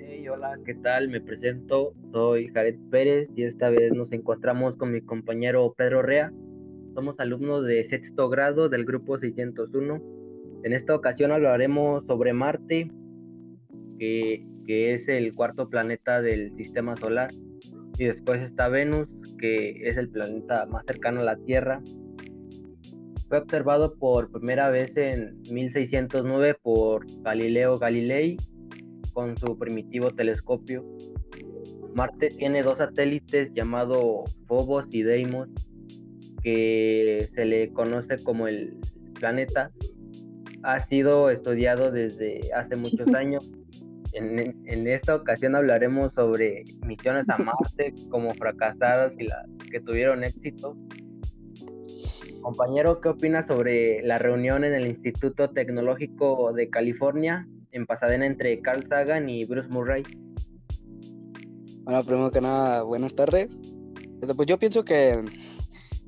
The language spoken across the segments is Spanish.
Hey, hola, ¿qué tal? Me presento, soy Jared Pérez y esta vez nos encontramos con mi compañero Pedro Rea. Somos alumnos de sexto grado del grupo 601. En esta ocasión hablaremos sobre Marte, que, que es el cuarto planeta del sistema solar. Y después está Venus, que es el planeta más cercano a la Tierra. Fue observado por primera vez en 1609 por Galileo Galilei con su primitivo telescopio. Marte tiene dos satélites llamados Phobos y Deimos, que se le conoce como el planeta. Ha sido estudiado desde hace muchos años. En, en, esta ocasión hablaremos sobre misiones a Marte como fracasadas y las que tuvieron éxito. Compañero, ¿qué opinas sobre la reunión en el Instituto Tecnológico de California en Pasadena entre Carl Sagan y Bruce Murray. Bueno, primero que nada, buenas tardes. Este, pues yo pienso que,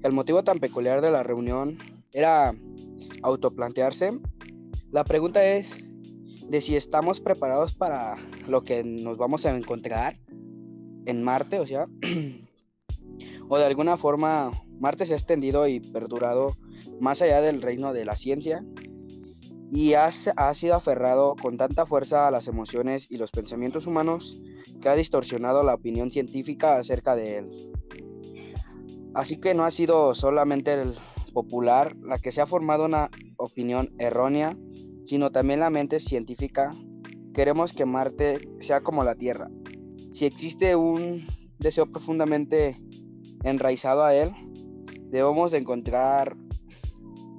el motivo tan peculiar de la reunión era autoplantearse. La pregunta es de si estamos preparados para lo que nos vamos a encontrar en Marte, o sea, o de alguna forma Marte se ha extendido y perdurado más allá del reino de la ciencia y ha, sido aferrado con tanta fuerza a las emociones y los pensamientos humanos que ha distorsionado la opinión científica acerca de él. Así que no ha sido solamente el popular la que se ha formado una opinión errónea, sino también la mente científica. Queremos que Marte sea como la Tierra. Si existe un deseo profundamente enraizado a él, debemos de encontrar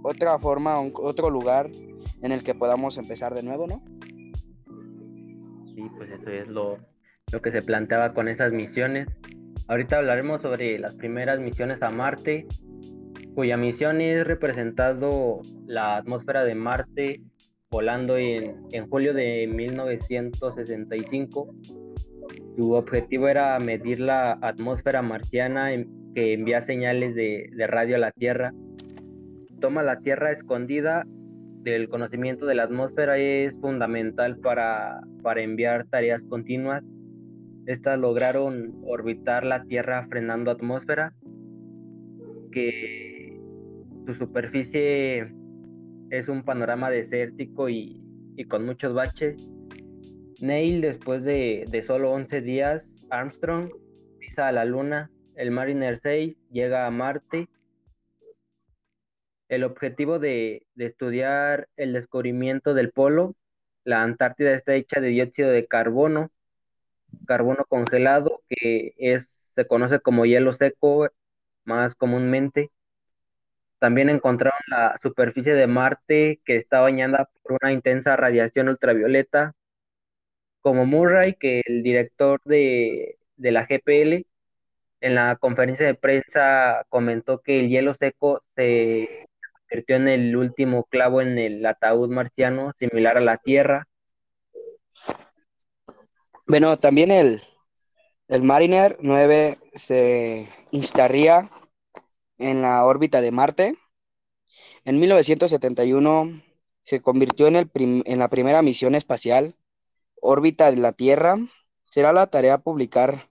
otra forma, otro lugar en el que podamos empezar de nuevo, ¿no? Sí, pues eso es lo, lo que se planteaba con esas misiones. Ahorita hablaremos sobre las primeras misiones a Marte, cuya misión es representado la atmósfera de Marte volando en, en julio de 1965. Su objetivo era medir la atmósfera marciana que envía señales de, de radio a la Tierra. Toma la Tierra escondida del conocimiento de la atmósfera es fundamental para, para enviar tareas continuas. Estas lograron orbitar la Tierra frenando atmósfera, que su superficie es un panorama desértico y, y con muchos baches. Neil, después de, de solo 11 días, Armstrong pisa a la Luna, el Mariner 6 llega a Marte el objetivo de, estudiar el descubrimiento del polo. La Antártida está hecha de dióxido de carbono, carbono congelado, que es, se conoce como hielo seco más comúnmente. También encontraron la superficie de Marte que está bañada por una intensa radiación ultravioleta, como Murray, que el director de, de la GPL, en la conferencia de prensa comentó que el hielo seco se convirtió en el último clavo en el ataúd marciano, similar a la Tierra. Bueno, también el, el Mariner 9 se instaría en la órbita de Marte. En 1971 se convirtió en, el en la primera misión espacial, órbita de la Tierra. Será la tarea publicar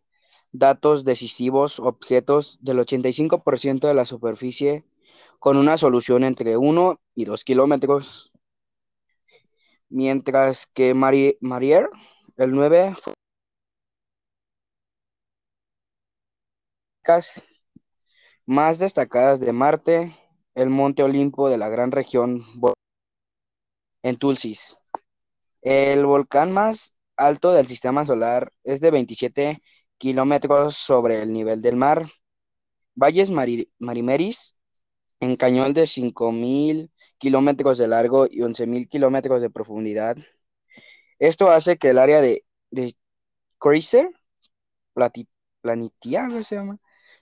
datos decisivos, objetos del 85% de la superficie con una solución entre 1 y 2 kilómetros, mientras que Marier, el 9, más destacadas de Marte, el Monte Olimpo de la gran región en Tulsis. El volcán más alto del sistema solar es de 27 kilómetros sobre el nivel del mar. Valles Marimeris en cañón de 5.000 kilómetros de largo y 11.000 kilómetros de profundidad. Esto hace que el área de, de Chrysler, Planitia, se llama?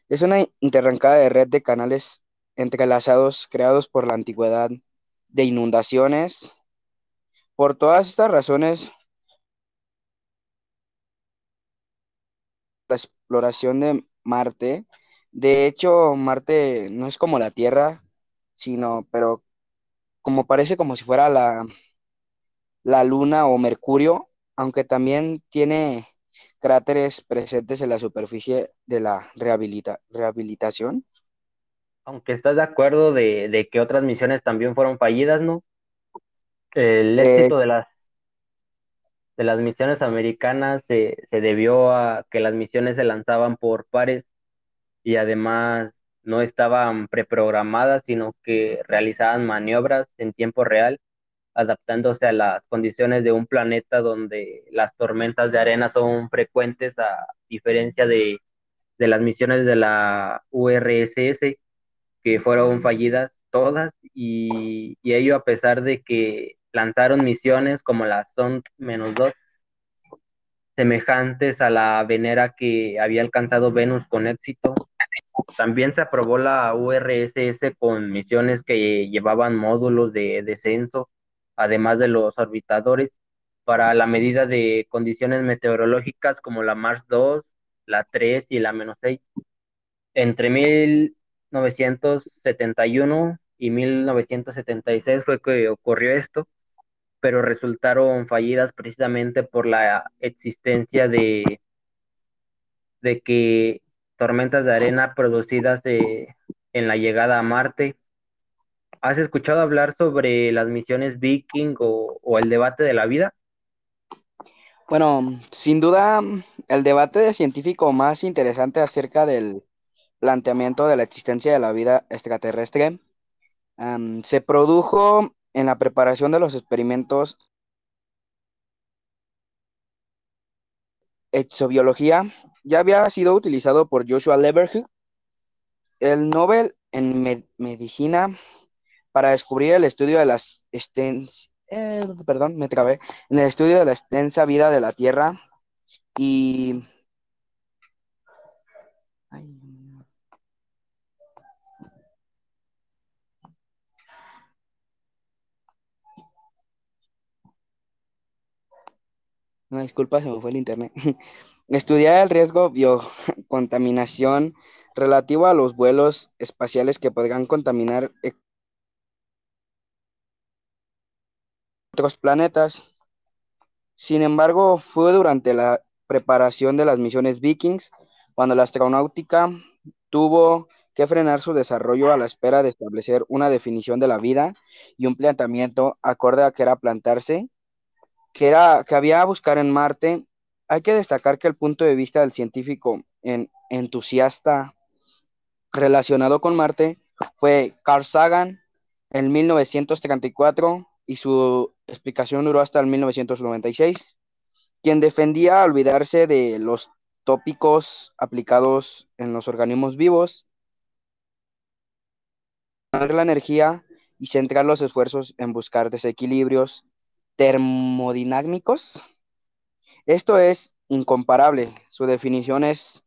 Es una interrancada de red de canales entrelazados creados por la antigüedad de inundaciones. Por todas estas razones, la exploración de Marte de hecho, Marte no es como la Tierra, sino, pero como parece como si fuera la, la Luna o Mercurio, aunque también tiene cráteres presentes en la superficie de la rehabilitación. Aunque estás de acuerdo de, que otras misiones también fueron fallidas, ¿no? El eh, éxito de las de las misiones americanas se, se debió a que las misiones se lanzaban por pares y además no estaban preprogramadas, sino que realizaban maniobras en tiempo real, adaptándose a las condiciones de un planeta donde las tormentas de arena son frecuentes, a diferencia de, de las misiones de la URSS, que fueron fallidas todas, y, y ello a pesar de que lanzaron misiones como la SONT-2, semejantes a la venera que había alcanzado Venus con éxito. También se aprobó la URSS con misiones que llevaban módulos de descenso, además de los orbitadores, para la medida de condiciones meteorológicas como la Mars 2, la 3 y la menos 6. Entre 1971 y 1976 fue que ocurrió esto pero resultaron fallidas precisamente por la existencia de, de que tormentas de arena producidas en la llegada a Marte. ¿Has escuchado hablar sobre las misiones Viking o el debate de la vida? Bueno, sin duda, el debate científico más interesante acerca del planteamiento de la existencia de la vida extraterrestre se produjo en la preparación de los experimentos exobiología ya había sido utilizado por Joshua Leverhulme, el Nobel en medicina, para descubrir el estudio de las eh, perdón, me trabé, en el estudio de la extensa vida de la Tierra y No, disculpa, se me fue el internet. Estudiar el riesgo biocontaminación relativo a los vuelos espaciales que podrían contaminar e-, otros planetas. Sin embargo, fue durante la preparación de las misiones Vikings cuando la astronáutica tuvo que frenar su desarrollo a la espera de establecer una definición de la vida y un planteamiento acorde a que era plantarse que, era, que había a buscar en Marte, hay que destacar que el punto de vista del científico en, entusiasta relacionado con Marte fue Carl Sagan en 1934 y su explicación duró hasta el 1996, quien defendía olvidarse de los tópicos aplicados en los organismos vivos, la energía y centrar los esfuerzos en buscar desequilibrios termodinámicos. Esto es incomparable. Su definición es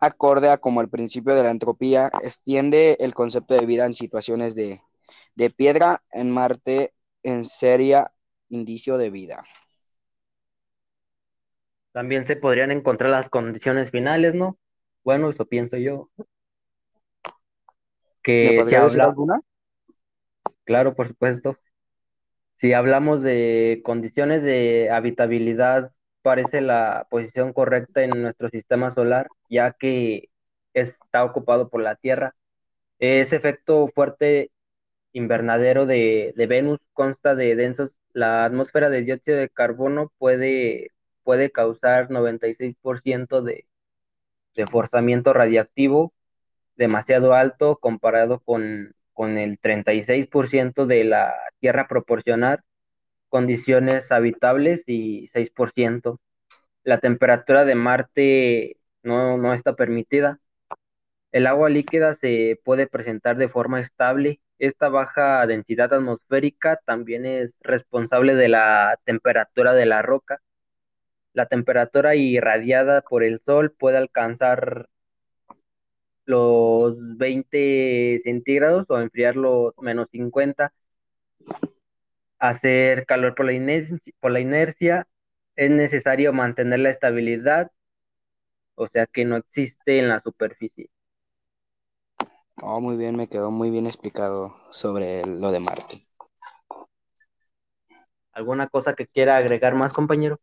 acorde a como el principio de la entropía extiende el concepto de vida en situaciones de, piedra en Marte en seria indicio de vida. También se podrían encontrar las condiciones finales, ¿no? Bueno, eso pienso yo. Que ¿Me decir alguna? Claro, por supuesto. Si hablamos de condiciones de habitabilidad, parece la posición correcta en nuestro sistema solar, ya que está ocupado por la Tierra. Ese efecto fuerte invernadero de, Venus consta de densos, la atmósfera de dióxido de carbono puede, puede causar 96% de, de forzamiento radiactivo demasiado alto comparado con con el 36% de la tierra proporcional, condiciones habitables y 6%. La temperatura de Marte no, no está permitida. El agua líquida se puede presentar de forma estable. Esta baja densidad atmosférica también es responsable de la temperatura de la roca. La temperatura irradiada por el sol puede alcanzar los 20 centígrados o enfriarlos menos 50. Hacer calor por la, inercia, por la inercia es necesario mantener la estabilidad, o sea que no existe en la superficie. Oh, muy bien, me quedó muy bien explicado sobre lo de Marte. ¿Alguna cosa que quiera agregar más, compañero?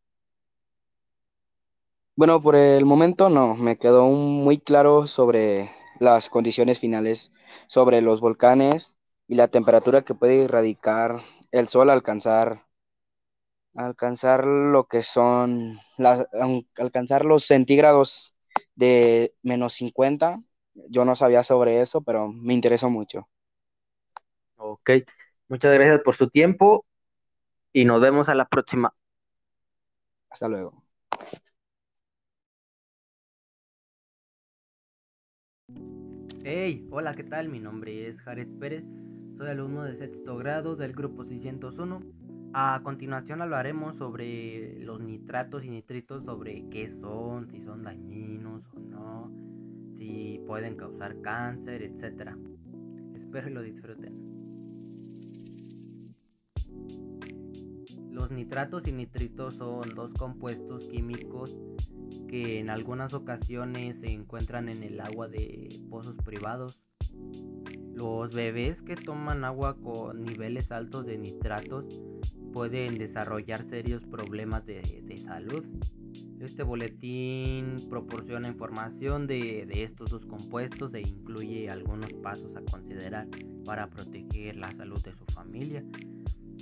Bueno, por el momento no, me quedó muy claro sobre las condiciones finales, sobre los volcanes y la temperatura que puede irradicar el sol al alcanzar, alcanzar lo que son, alcanzar los centígrados de menos 50. Yo no sabía sobre eso, pero me interesó mucho. Ok, muchas gracias por su tiempo y nos vemos a la próxima. Hasta luego. Hey, hola, ¿qué tal? Mi nombre es Jared Pérez, soy alumno de sexto grado del grupo 601. A continuación hablaremos sobre los nitratos y nitritos, sobre qué son, si son dañinos o no, si pueden causar cáncer, etc. Espero que lo disfruten. Los nitratos y nitritos son dos compuestos químicos que en algunas ocasiones se encuentran en el agua de pozos privados. Los bebés que toman agua con niveles altos de nitratos pueden desarrollar serios problemas de, salud. Este boletín proporciona información de, de, estos dos compuestos e incluye algunos pasos a considerar para proteger la salud de su familia.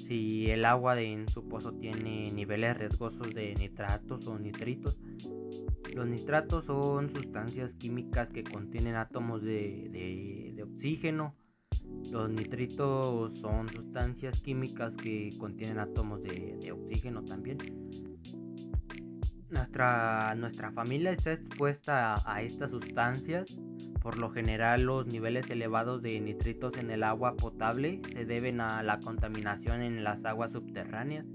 Si el agua en su pozo tiene niveles riesgosos de nitratos o nitritos, los nitratos son sustancias químicas que contienen átomos de, oxígeno. Los nitritos son sustancias químicas que contienen átomos de, oxígeno también. Nuestra, nuestra familia está expuesta a, a estas sustancias. Por lo general los niveles elevados de nitritos en el agua potable se deben a la contaminación en las aguas subterráneas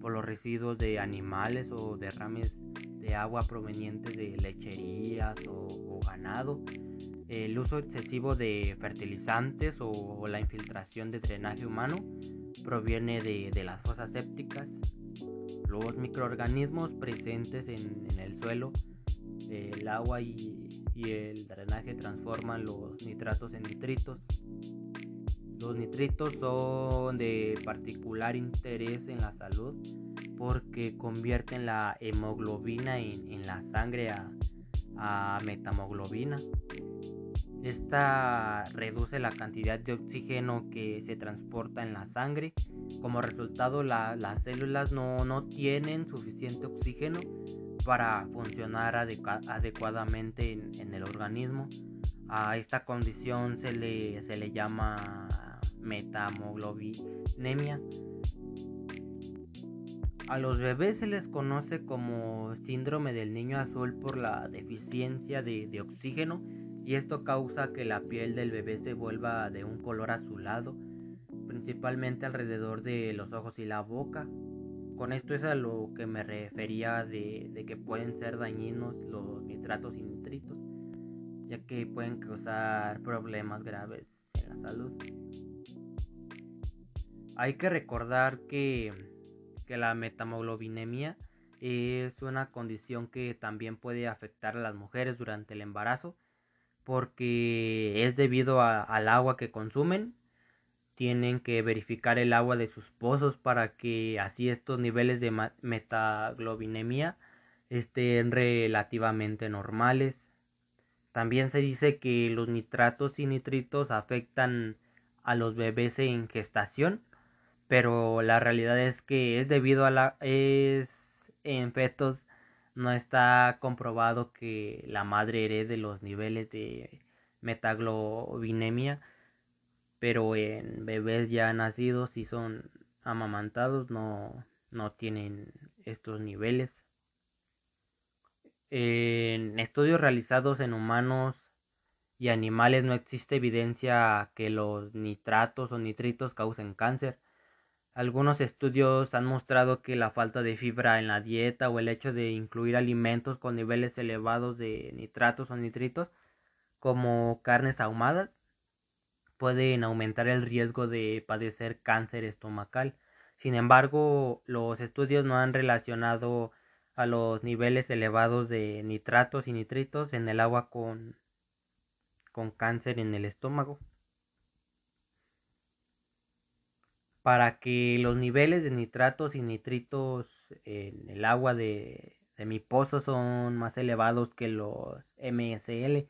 por los residuos de animales o derrames de agua provenientes de lecherías o, ganado, el uso excesivo de fertilizantes o, la infiltración de drenaje humano proviene de, las fosas sépticas, los microorganismos presentes en, el suelo, el agua y, y el drenaje transforman los nitratos en nitritos. Los nitritos son de particular interés en la salud porque convierten la hemoglobina en, la sangre a, metamoglobina. Esta reduce la cantidad de oxígeno que se transporta en la sangre. Como resultado, las células no, tienen suficiente oxígeno para funcionar adecuadamente en, el organismo. A esta condición se le, se le llama metamoglobinemia a los bebés se les conoce como síndrome del niño azul por la deficiencia de, oxígeno y esto causa que la piel del bebé se vuelva de un color azulado, principalmente alrededor de los ojos y la boca. Con esto es a lo que me refería de, de que pueden ser dañinos los nitratos y nitritos, ya que pueden causar problemas graves en la salud. Hay que recordar que que la metamoglobinemia es una condición que también puede afectar a las mujeres durante el embarazo porque es debido al agua que consumen. Tienen que verificar el agua de sus pozos para que así estos niveles de metaglobinemia estén relativamente normales. También se dice que los nitratos y nitritos afectan a los bebés en gestación pero la realidad es que es debido a la es en fetos no está comprobado que la madre herede los niveles de metaglobinemia pero en bebés ya nacidos y son amamantados no, no tienen estos niveles. En estudios realizados en humanos y animales no existe evidencia que los nitratos o nitritos causen cáncer algunos estudios han mostrado que la falta de fibra en la dieta o el hecho de incluir alimentos con niveles elevados de nitratos o nitritos, como carnes ahumadas, pueden aumentar el riesgo de padecer cáncer estomacal. Sin embargo, los estudios no han relacionado a los niveles elevados de nitratos y nitritos en el agua con, con cáncer en el estómago. Para que los niveles de nitratos y nitritos en el agua de, mi pozo son más elevados que los MSL.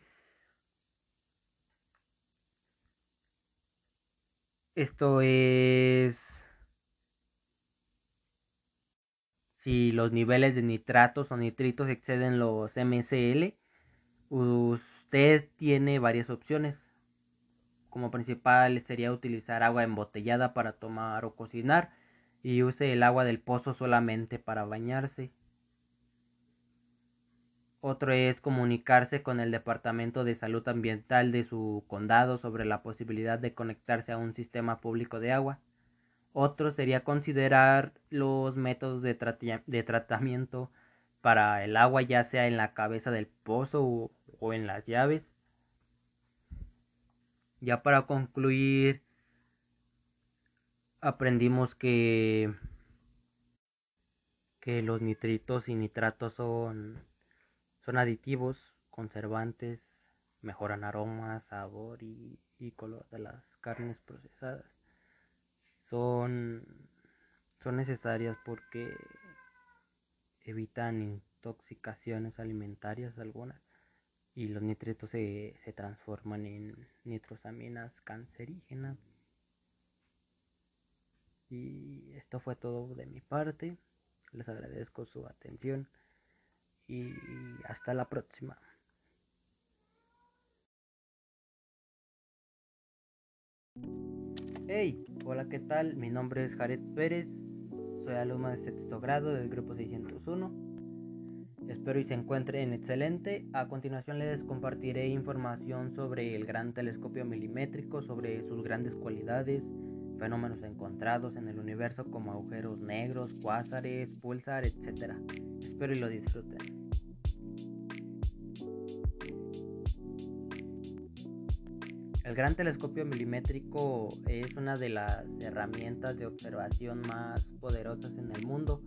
Esto es si los niveles de nitratos o nitritos exceden los MSL, usted tiene varias opciones. Como principal sería utilizar agua embotellada para tomar o cocinar y use el agua del pozo solamente para bañarse. Otro es comunicarse con el Departamento de Salud Ambiental de su condado sobre la posibilidad de conectarse a un sistema público de agua. Otro sería considerar los métodos de, tratamiento para el agua, ya sea en la cabeza del pozo o, en las llaves. Ya para concluir, aprendimos que, que los nitritos y nitratos son, son aditivos, conservantes, mejoran aroma, sabor y color de las carnes procesadas. Son, son necesarias porque evitan intoxicaciones alimentarias algunas y los nitritos se, se transforman en nitrosaminas cancerígenas. Y esto fue todo de mi parte. Les agradezco su atención y hasta la próxima. Hey, hola, ¿qué tal? Mi nombre es Jared Pérez, soy alumno de sexto grado del grupo 601. Espero y se encuentren excelente. A continuación les compartiré información sobre el gran telescopio milimétrico, sobre sus grandes cualidades, fenómenos encontrados en el universo como agujeros negros, cuásares, pulsar, etc. Espero y lo disfruten. El gran telescopio milimétrico es una de las herramientas de observación más poderosas en el mundo.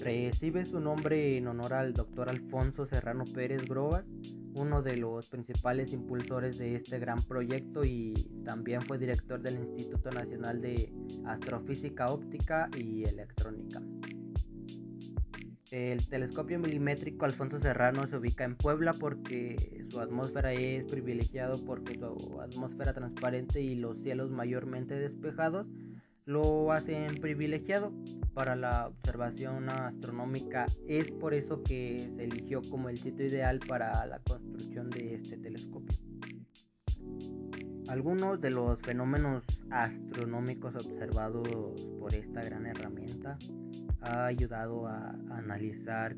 Recibe su nombre en honor al doctor Alfonso Serrano Pérez Grobas, uno de los principales impulsores de este gran proyecto y también fue director del Instituto Nacional de Astrofísica Óptica y Electrónica. El telescopio milimétrico Alfonso Serrano se ubica en Puebla porque su atmósfera es privilegiado porque su atmósfera transparente y los cielos mayormente despejados lo hacen privilegiado para la observación astronómica. Es por eso que se eligió como el sitio ideal para la construcción de este telescopio. Algunos de los fenómenos astronómicos observados por esta gran herramienta ha ayudado a, analizar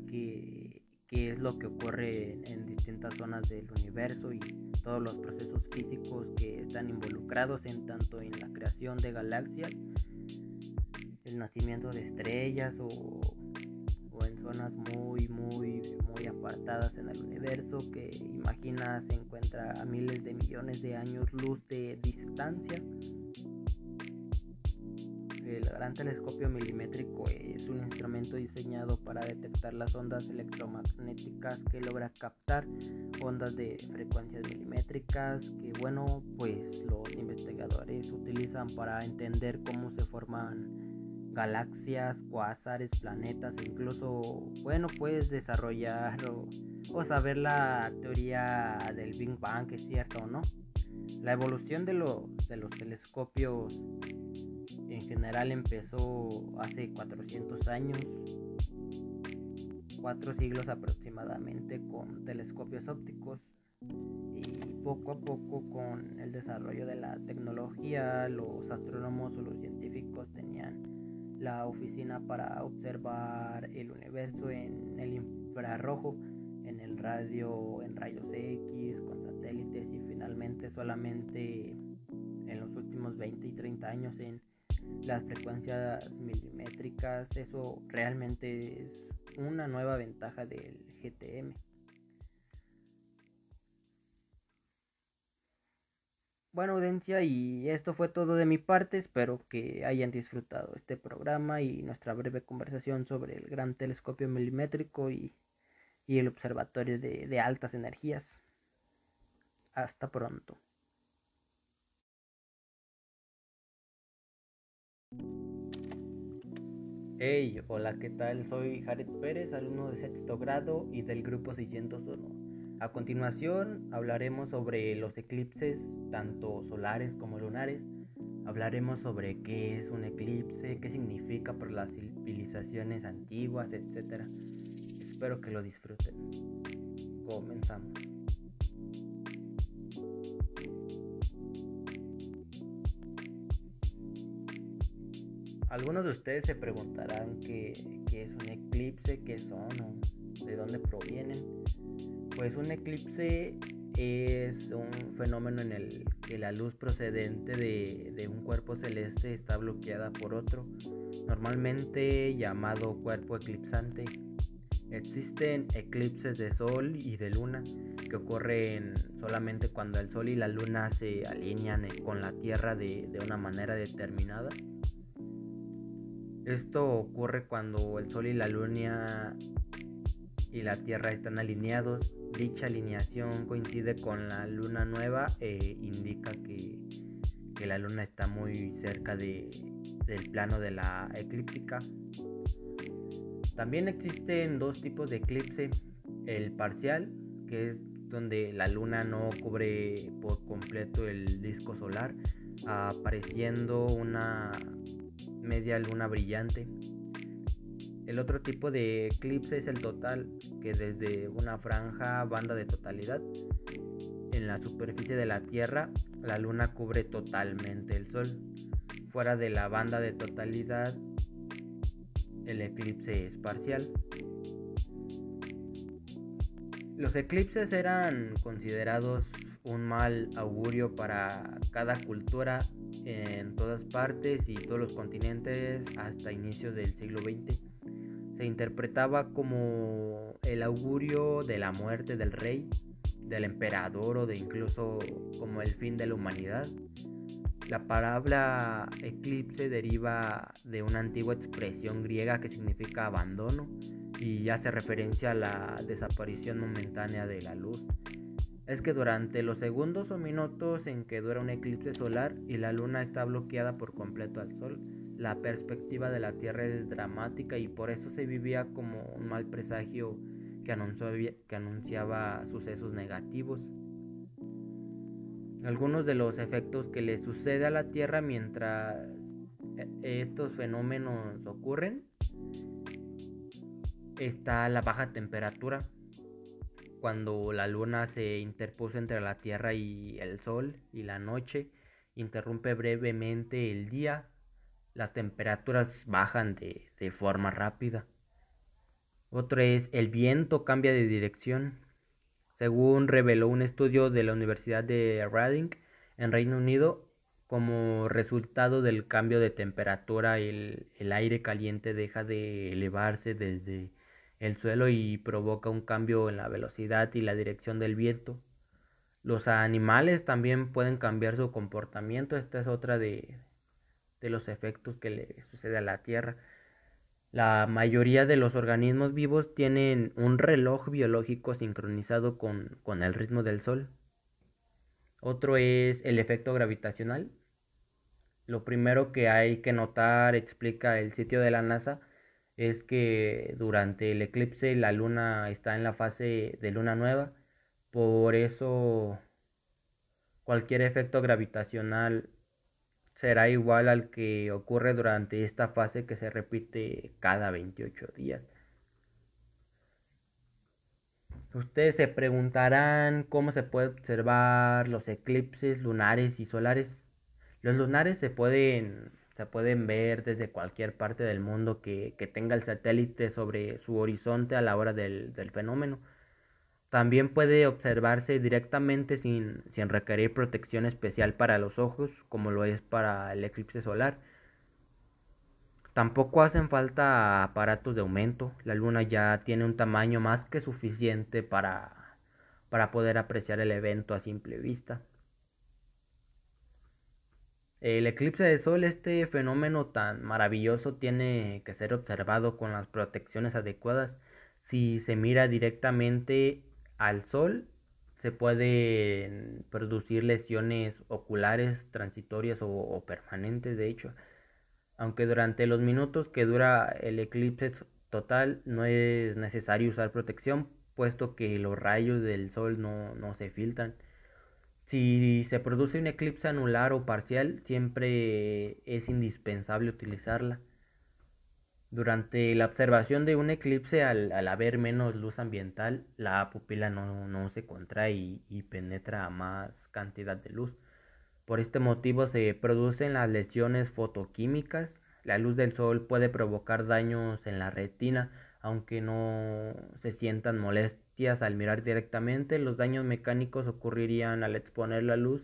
qué, es lo que ocurre en, distintas zonas del universo y todos los procesos físicos que están involucrados en tanto en la creación de galaxias, el nacimiento de estrellas o, en zonas muy muy muy apartadas en el universo que imagina se encuentra a miles de millones de años luz de distancia el gran telescopio milimétrico es un instrumento diseñado para detectar las ondas electromagnéticas que logra captar ondas de frecuencias milimétricas que bueno pues los investigadores utilizan para entender cómo se forman galaxias, cuásares, planetas e incluso bueno pues desarrollar o, saber la teoría del Big Bang es cierto o no. La evolución de los, de los telescopios general empezó hace 400 años, cuatro siglos aproximadamente con telescopios ópticos y poco a poco con el desarrollo de la tecnología los astrónomos o los científicos tenían la oficina para observar el universo en el infrarrojo, en el radio, en rayos X, con satélites y finalmente solamente en los últimos 20 y 30 años en las frecuencias milimétricas, eso realmente es una nueva ventaja del GTM. Bueno, audiencia, y esto fue todo de mi parte. Espero que hayan disfrutado este programa y nuestra breve conversación sobre el gran telescopio milimétrico y, el observatorio de altas energías. Hasta pronto. Hey, hola, ¿qué tal? Soy Jared Pérez, alumno de sexto grado y del grupo 601. A continuación hablaremos sobre los eclipses, tanto solares como lunares. Hablaremos sobre qué es un eclipse, qué significa para las civilizaciones antiguas, etc. Espero que lo disfruten. Comenzamos. Algunos de ustedes se preguntarán qué, es un eclipse, qué son de dónde provienen. Pues un eclipse es un fenómeno en el que la luz procedente de, un cuerpo celeste está bloqueada por otro, normalmente llamado cuerpo eclipsante. Existen eclipses de sol y de luna que ocurren solamente cuando el sol y la luna se alinean con la Tierra de una manera determinada. Esto ocurre cuando el Sol y la Luna y la Tierra están alineados. Dicha alineación coincide con la luna nueva e indica que, la luna está muy cerca del plano de la eclíptica. También existen dos tipos de eclipse. El parcial, que es donde la luna no cubre por completo el disco solar, apareciendo una media luna brillante. El otro tipo de eclipse es el total, que desde una franja banda de totalidad en la superficie de la Tierra, la luna cubre totalmente el Sol. Fuera de la banda de totalidad, el eclipse es parcial. Los eclipses eran considerados un mal augurio para cada cultura en todas partes y todos los continentes hasta inicios del siglo XX. Se interpretaba como el augurio de la muerte del rey, del emperador o de incluso como el fin de la humanidad. La palabra eclipse deriva de una antigua expresión griega que significa abandono y hace referencia a la desaparición momentánea de la luz es que durante los segundos o minutos en que dura un eclipse solar y la luna está bloqueada por completo al sol, la perspectiva de la Tierra es dramática y por eso se vivía como un mal presagio que, anunciaba sucesos negativos. Algunos de los efectos que le sucede a la Tierra mientras eh, estos fenómenos ocurren está la baja temperatura cuando la luna se interpuso entre la Tierra y el Sol y la noche interrumpe brevemente el día, las temperaturas bajan de, forma rápida. Otro es el viento cambia de dirección. Según reveló un estudio de la Universidad de Reading en Reino Unido, como resultado del cambio de temperatura, el aire caliente deja de elevarse desde el suelo y provoca un cambio en la velocidad y la dirección del viento. Los animales también pueden cambiar su comportamiento. Esta es otra de, los efectos que le sucede a la Tierra. La mayoría de los organismos vivos tienen un reloj biológico sincronizado con, con el ritmo del Sol. Otro es el efecto gravitacional. Lo primero que hay que notar, explica el sitio de la NASA, es que durante el eclipse la luna está en la fase de luna nueva, por eso cualquier efecto gravitacional será igual al que ocurre durante esta fase que se repite cada 28 días. Ustedes se preguntarán cómo se puede observar los eclipses lunares y solares. Los lunares se pueden se pueden ver desde cualquier parte del mundo que, tenga el satélite sobre su horizonte a la hora del, fenómeno. También puede observarse directamente sin, sin, requerir protección especial para los ojos, como lo es para el eclipse solar. Tampoco hacen falta aparatos de aumento. La luna ya tiene un tamaño más que suficiente para, para poder apreciar el evento a simple vista. El eclipse de sol, este fenómeno tan maravilloso, tiene que ser observado con las protecciones adecuadas. Si se mira directamente al sol, se pueden producir lesiones oculares transitorias o, permanentes, de hecho. aunque durante los minutos que dura el eclipse total no es necesario usar protección, puesto que los rayos del sol no, no se filtran. Si se produce un eclipse anular o parcial, siempre es indispensable utilizarla. Durante la observación de un eclipse, al, haber menos luz ambiental, la pupila no, se contrae y, penetra más cantidad de luz. Por este motivo se producen las lesiones fotoquímicas. La luz del sol puede provocar daños en la retina, aunque no se sientan molestias al mirar directamente. Los daños mecánicos ocurrirían al exponer la luz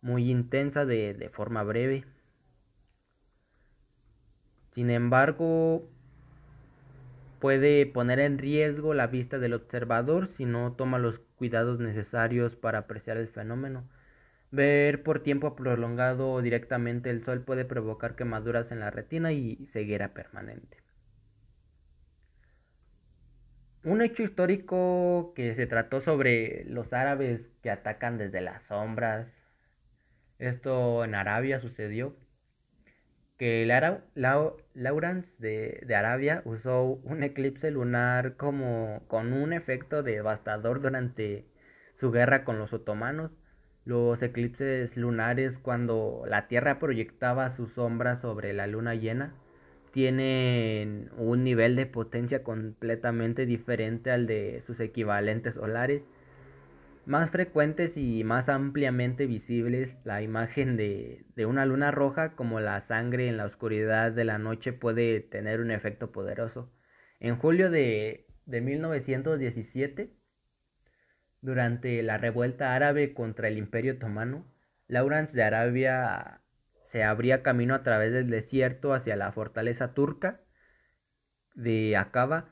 muy intensa de, forma breve. Sin embargo, puede poner en riesgo la vista del observador si no toma los cuidados necesarios para apreciar el fenómeno. Ver por tiempo prolongado directamente el sol puede provocar quemaduras en la retina y ceguera permanente. Un hecho histórico que se trató sobre los árabes que atacan desde las sombras. Esto en Arabia sucedió que Lawrence de, de, Arabia usó un eclipse lunar como con un efecto devastador durante su guerra con los otomanos. Los eclipses lunares cuando la Tierra proyectaba su sombra sobre la luna llena tienen un nivel de potencia completamente diferente al de sus equivalentes solares más frecuentes y más ampliamente visibles, la imagen de, una luna roja como la sangre en la oscuridad de la noche puede tener un efecto poderoso. En julio de, de 1917, durante la revuelta árabe contra el Imperio Otomano, Lawrence de Arabia se abría camino a través del desierto hacia la fortaleza turca de Aqaba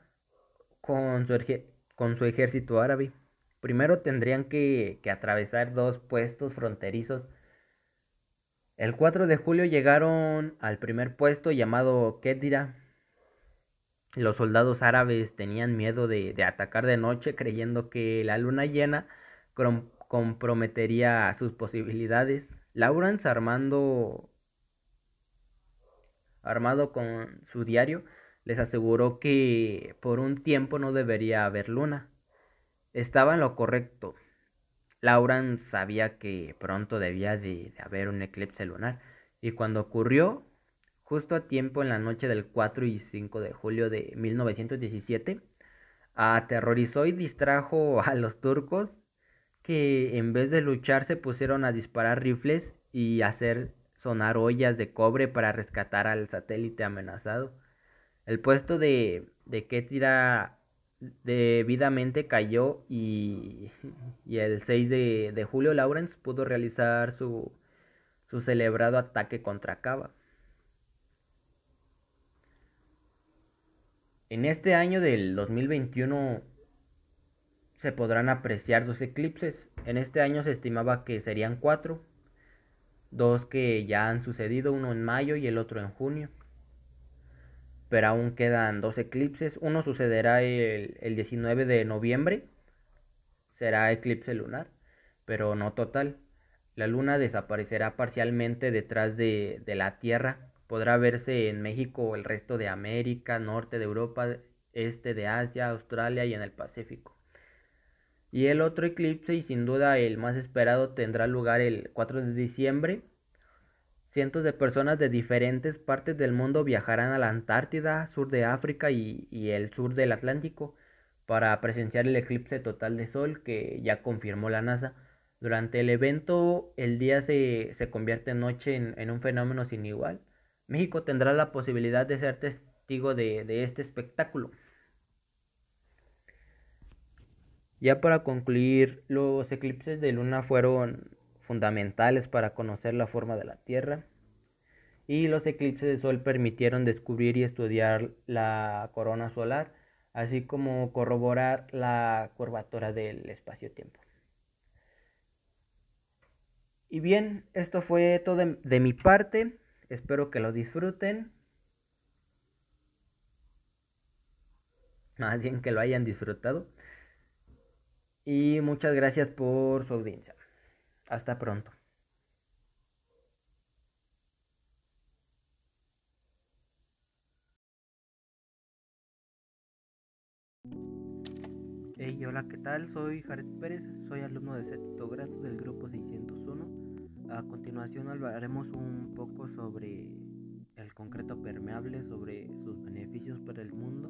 con su ejército árabe. Primero tendrían que, atravesar dos puestos fronterizos. El 4 de julio llegaron al primer puesto llamado Kedira. Los soldados árabes tenían miedo de, atacar de noche creyendo que la luna llena comprometería sus posibilidades. Lawrence armando armado con su diario les aseguró que por un tiempo no debería haber luna. Estaba en lo correcto. Lauran sabía que pronto debía de, haber un eclipse lunar y cuando ocurrió, justo a tiempo en la noche del 4 y 5 de julio de 1917, aterrorizó y distrajo a los turcos que en vez de luchar se pusieron a disparar rifles y hacer sonar ollas de cobre para rescatar al satélite amenazado. El puesto de, de Ketira debidamente cayó y, el 6 de, julio Lawrence pudo realizar su, su celebrado ataque contra Cava. En este año del 2021 se podrán apreciar dos eclipses. En este año se estimaba que serían cuatro, dos que ya han sucedido, uno en mayo y el otro en junio pero aún quedan dos eclipses. Uno sucederá el, 19 de noviembre, será eclipse lunar, pero no total. La luna desaparecerá parcialmente detrás de, de la Tierra. Podrá verse en México, el resto de América, norte de Europa, este de Asia, Australia y en el Pacífico. Y el otro eclipse, y sin duda el más esperado, tendrá lugar el 4 de diciembre Cientos de personas de diferentes partes del mundo viajarán a la Antártida, sur de África y, el sur del Atlántico para presenciar el eclipse total de sol que ya confirmó la NASA. Durante el evento el día se, convierte en noche en, un fenómeno sin igual. México tendrá la posibilidad de ser testigo de este espectáculo. Ya para concluir, los eclipses de luna fueron fundamentales para conocer la forma de la Tierra y los eclipses de sol permitieron descubrir y estudiar la corona solar, así como corroborar la curvatura del espacio-tiempo. Y bien, esto fue todo de, mi parte, espero que lo disfruten. Más bien que lo hayan disfrutado. Y muchas gracias por su audiencia. Hasta pronto. Hey, hola, ¿qué tal? Soy Jared Pérez, soy alumno de sexto grado del grupo 601. A continuación hablaremos un poco sobre el concreto permeable, sobre sus beneficios para el mundo,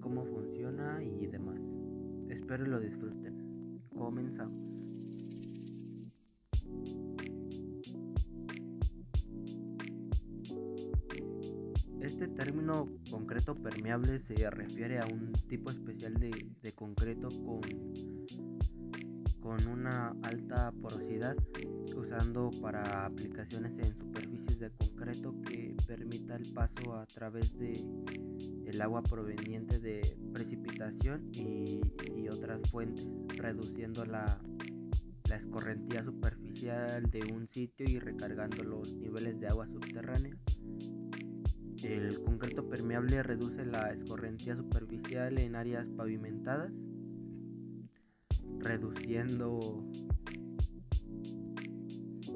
cómo funciona y demás. Espero lo disfruten. Comenzamos. Este término concreto permeable se refiere a un tipo especial de, concreto con, con una alta porosidad usando para aplicaciones en superficies de concreto que permita el paso a través de el agua proveniente de precipitación y, otras fuentes, reduciendo la, escorrentía superficial de un sitio y recargando los niveles de agua subterránea. El concreto permeable reduce la escorrentía superficial en áreas pavimentadas, reduciendo,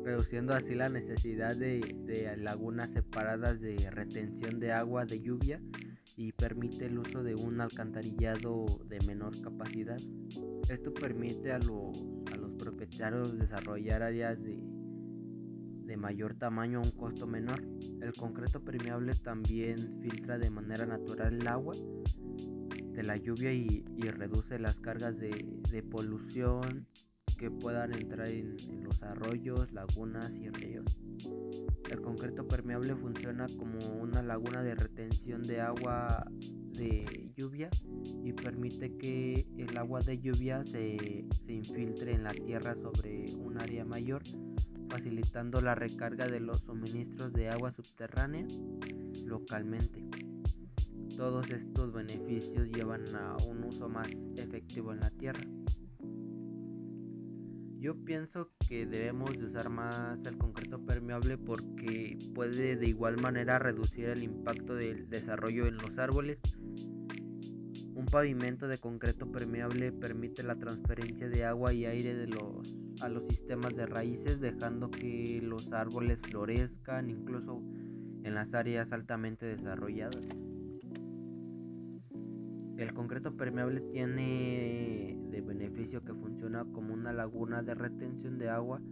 reduciendo así la necesidad de, lagunas separadas de retención de agua de lluvia y permite el uso de un alcantarillado de menor capacidad. Esto permite a los, a los propietarios desarrollar áreas de de mayor tamaño a un costo menor. El concreto permeable también filtra de manera natural el agua de la lluvia y, reduce las cargas de, polución que puedan entrar en, los arroyos, lagunas y ríos. El concreto permeable funciona como una laguna de retención de agua de lluvia y permite que el agua de lluvia se, se infiltre en la tierra sobre un área mayor facilitando la recarga de los suministros de agua subterránea localmente. Todos estos beneficios llevan a un uso más efectivo en la tierra. Yo pienso que debemos de usar más el concreto permeable porque puede de igual manera reducir el impacto del desarrollo en los árboles. Un pavimento de concreto permeable permite la transferencia de agua y aire a los sistemas de raíces dejando que los árboles florezcan incluso en las áreas altamente desarrolladas. El concreto permeable tiene de beneficio que funciona como una laguna de retención de agua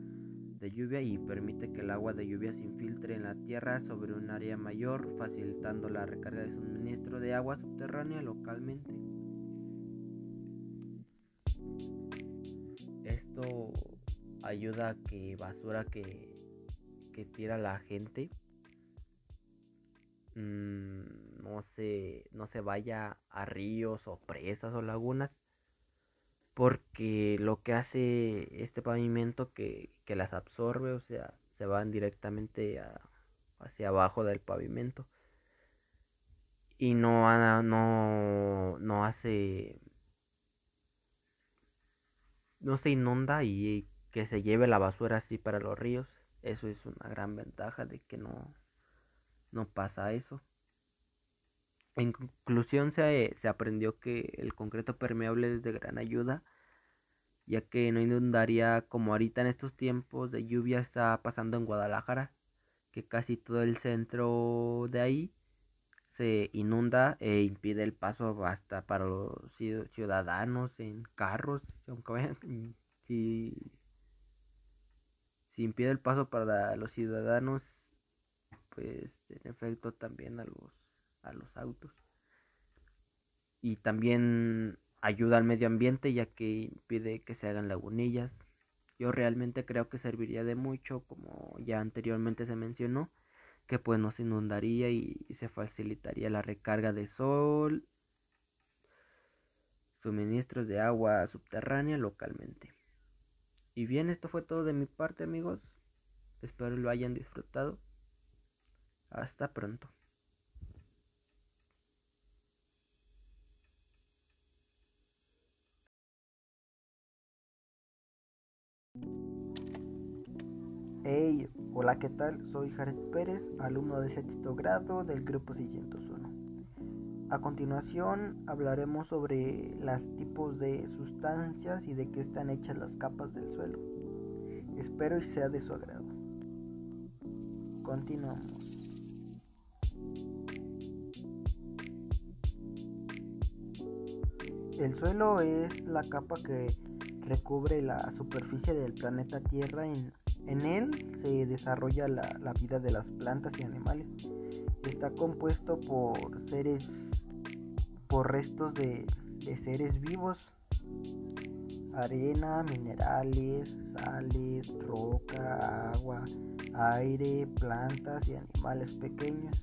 de lluvia y permite que el agua de lluvia se infiltre en la tierra sobre un área mayor, facilitando la recarga de suministro de agua subterránea localmente. Esto ayuda a que basura que, que tira la gente mm, no se no se vaya a ríos o presas o lagunas porque lo que hace este pavimento que, que las absorbe o sea se van directamente hacia abajo del pavimento y no, no, no hace no se inunda y que se lleve la basura así para los ríos. Eso es una gran ventaja de que no, no pasa eso. En conclusión se, se aprendió que el concreto permeable es de gran ayuda, ya que no inundaría como ahorita en estos tiempos de lluvia está pasando en Guadalajara, que casi todo el centro de ahí se inunda e impide el paso hasta para los ciudadanos en carros, aunque vayan, si si impide el paso para los ciudadanos, pues en efecto también a los, a los autos. Y también ayuda al medio ambiente ya que impide que se hagan lagunillas. Yo realmente creo que serviría de mucho, como ya anteriormente se mencionó, que pues no se inundaría y, y se facilitaría la recarga de sol, suministros de agua subterránea localmente. Y bien, esto fue todo de mi parte amigos. Espero lo hayan disfrutado. Hasta pronto. Hey, hola, ¿qué tal? Soy Jared Pérez, alumno de sexto grado del grupo 601. A continuación hablaremos sobre los tipos de sustancias y de qué están hechas las capas del suelo. Espero y sea de su agrado. Continuamos. El suelo es la capa que recubre la superficie del planeta Tierra. En, en él se desarrolla la, vida de las plantas y animales. Está compuesto por seres, por restos de, de seres vivos, arena, minerales, sales, roca, agua, aire, plantas y animales pequeños.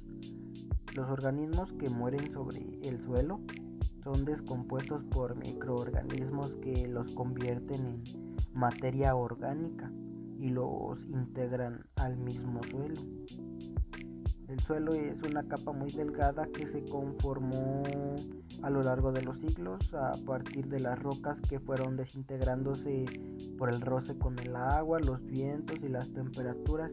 Los organismos que mueren sobre el suelo son descompuestos por microorganismos que los convierten en materia orgánica y los integran al mismo suelo. El suelo es una capa muy delgada que se conformó a lo largo de los siglos a partir de las rocas que fueron desintegrándose por el roce con el agua, los vientos y las temperaturas.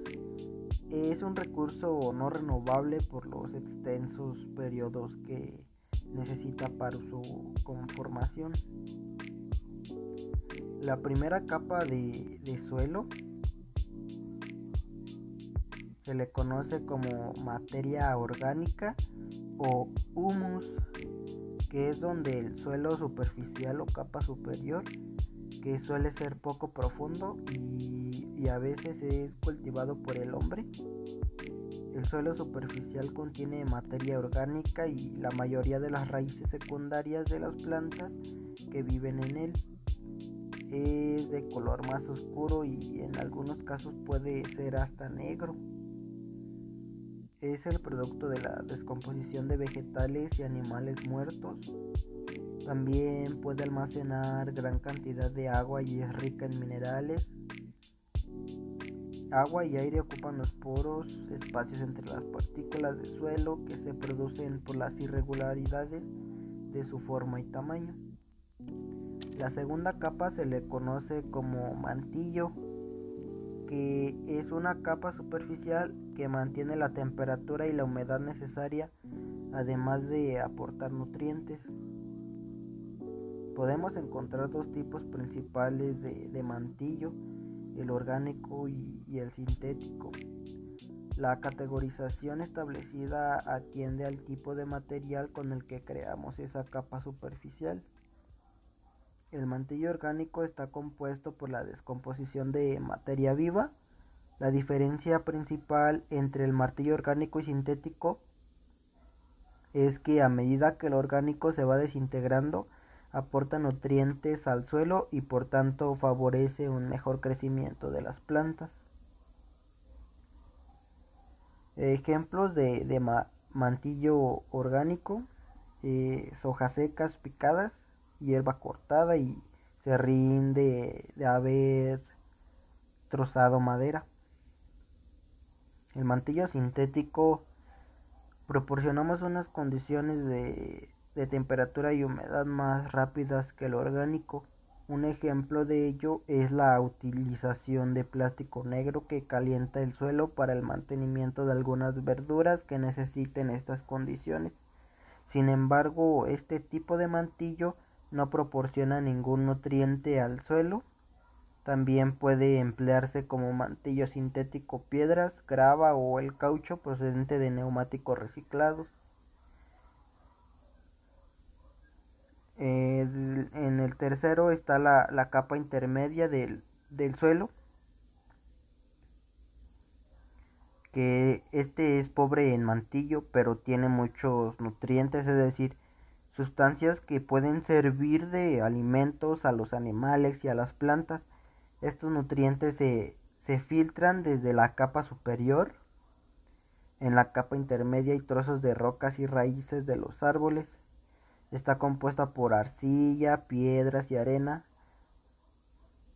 Es un recurso no renovable por los extensos periodos que necesita para su conformación. La primera capa de, de suelo se le conoce como materia orgánica o humus, que es donde el suelo superficial o capa superior, que suele ser poco profundo y, y a veces es cultivado por el hombre. El suelo superficial contiene materia orgánica y la mayoría de las raíces secundarias de las plantas que viven en él es de color más oscuro y en algunos casos puede ser hasta negro es el producto de la descomposición de vegetales y animales muertos. También puede almacenar gran cantidad de agua y es rica en minerales. Agua y aire ocupan los poros, espacios entre las partículas de suelo que se producen por las irregularidades de su forma y tamaño. La segunda capa se le conoce como mantillo que es una capa superficial que mantiene la temperatura y la humedad necesaria, además de aportar nutrientes. Podemos encontrar dos tipos principales de, mantillo, el orgánico y, y el sintético. La categorización establecida atiende al tipo de material con el que creamos esa capa superficial. El mantillo orgánico está compuesto por la descomposición de materia viva. La diferencia principal entre el martillo orgánico y sintético es que a medida que el orgánico se va desintegrando, aporta nutrientes al suelo y por tanto favorece un mejor crecimiento de las plantas. Ejemplos de, mantillo orgánico, eh, hojas secas picadas, hierba cortada y se rinde de haber trozado madera. El mantillo sintético proporcionamos unas condiciones de, de temperatura y humedad más rápidas que el orgánico. Un ejemplo de ello es la utilización de plástico negro que calienta el suelo para el mantenimiento de algunas verduras que necesiten estas condiciones. Sin embargo, este tipo de mantillo no proporciona ningún nutriente al suelo. También puede emplearse como mantillo sintético piedras, grava o el caucho procedente de neumáticos reciclados. En el tercero está la, capa intermedia del, del suelo, que este es pobre en mantillo, pero tiene muchos nutrientes, es decir, sustancias que pueden servir de alimentos a los animales y a las plantas. Estos nutrientes se, se filtran desde la capa superior. En la capa intermedia hay trozos de rocas y raíces de los árboles. Está compuesta por arcilla, piedras y arena.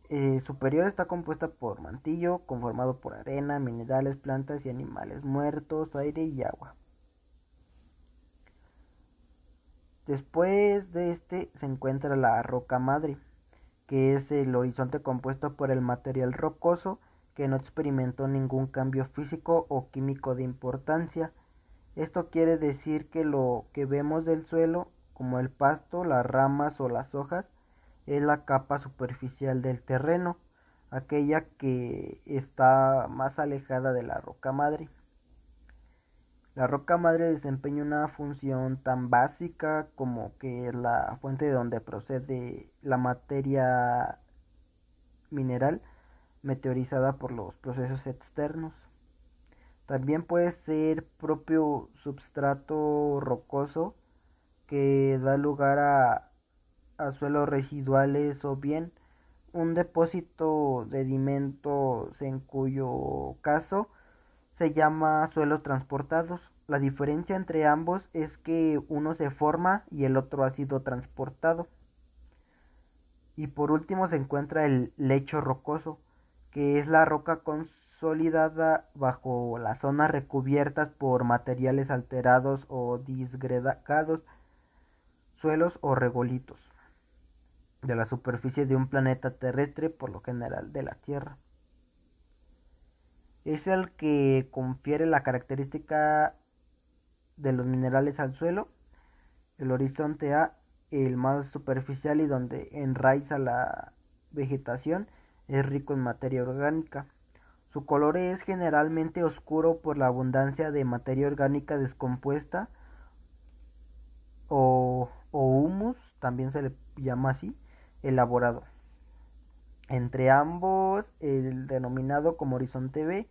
Eh, superior está compuesta por mantillo, conformado por arena, minerales, plantas y animales muertos, aire y agua. Después de este se encuentra la roca madre, que es el horizonte compuesto por el material rocoso que no experimentó ningún cambio físico o químico de importancia. Esto quiere decir que lo que vemos del suelo, como el pasto, las ramas o las hojas, es la capa superficial del terreno, aquella que está más alejada de la roca madre. La roca madre desempeña una función tan básica como que es la fuente de donde procede la materia mineral meteorizada por los procesos externos. También puede ser propio substrato rocoso que da lugar a, suelos residuales o bien un depósito de sedimentos en cuyo caso se llama suelos transportados. La diferencia entre ambos es que uno se forma y el otro ha sido transportado. Y por último se encuentra el lecho rocoso, que es la roca consolidada bajo las zonas recubiertas por materiales alterados o disgregados, suelos o regolitos de la superficie de un planeta terrestre, por lo general de la Tierra. Es el que confiere la característica de los minerales al suelo, el horizonte A, el más superficial y donde enraiza la vegetación, es rico en materia orgánica. Su color es generalmente oscuro por la abundancia de materia orgánica descompuesta o, o humus, también se le llama así, elaborado. Entre ambos, el denominado como horizonte B,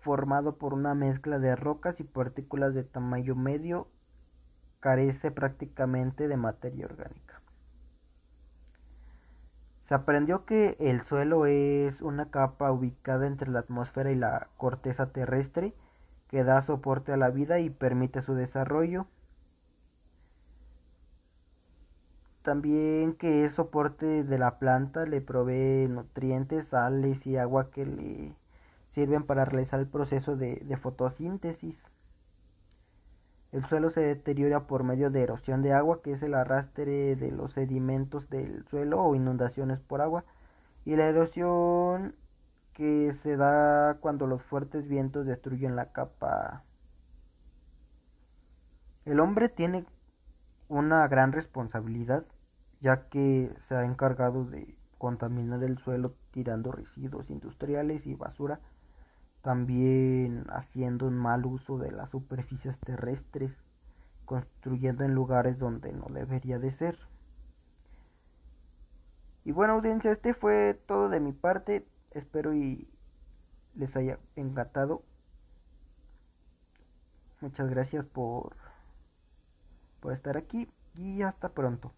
formado por una mezcla de rocas y partículas de tamaño medio, carece prácticamente de materia orgánica. Se aprendió que el suelo es una capa ubicada entre la atmósfera y la corteza terrestre que da soporte a la vida y permite su desarrollo También que es soporte de la planta, le provee nutrientes, sales y agua que le sirven para realizar el proceso de, fotosíntesis. El suelo se deteriora por medio de erosión de agua, que es el arrastre de los sedimentos del suelo o inundaciones por agua, y la erosión que se da cuando los fuertes vientos destruyen la capa. El hombre tiene una gran responsabilidad ya que se ha encargado de contaminar el suelo tirando residuos industriales y basura, también haciendo un mal uso de las superficies terrestres, construyendo en lugares donde no debería de ser. Y bueno audiencia, este fue todo de mi parte, espero y les haya encantado. Muchas gracias por, por estar aquí y hasta pronto.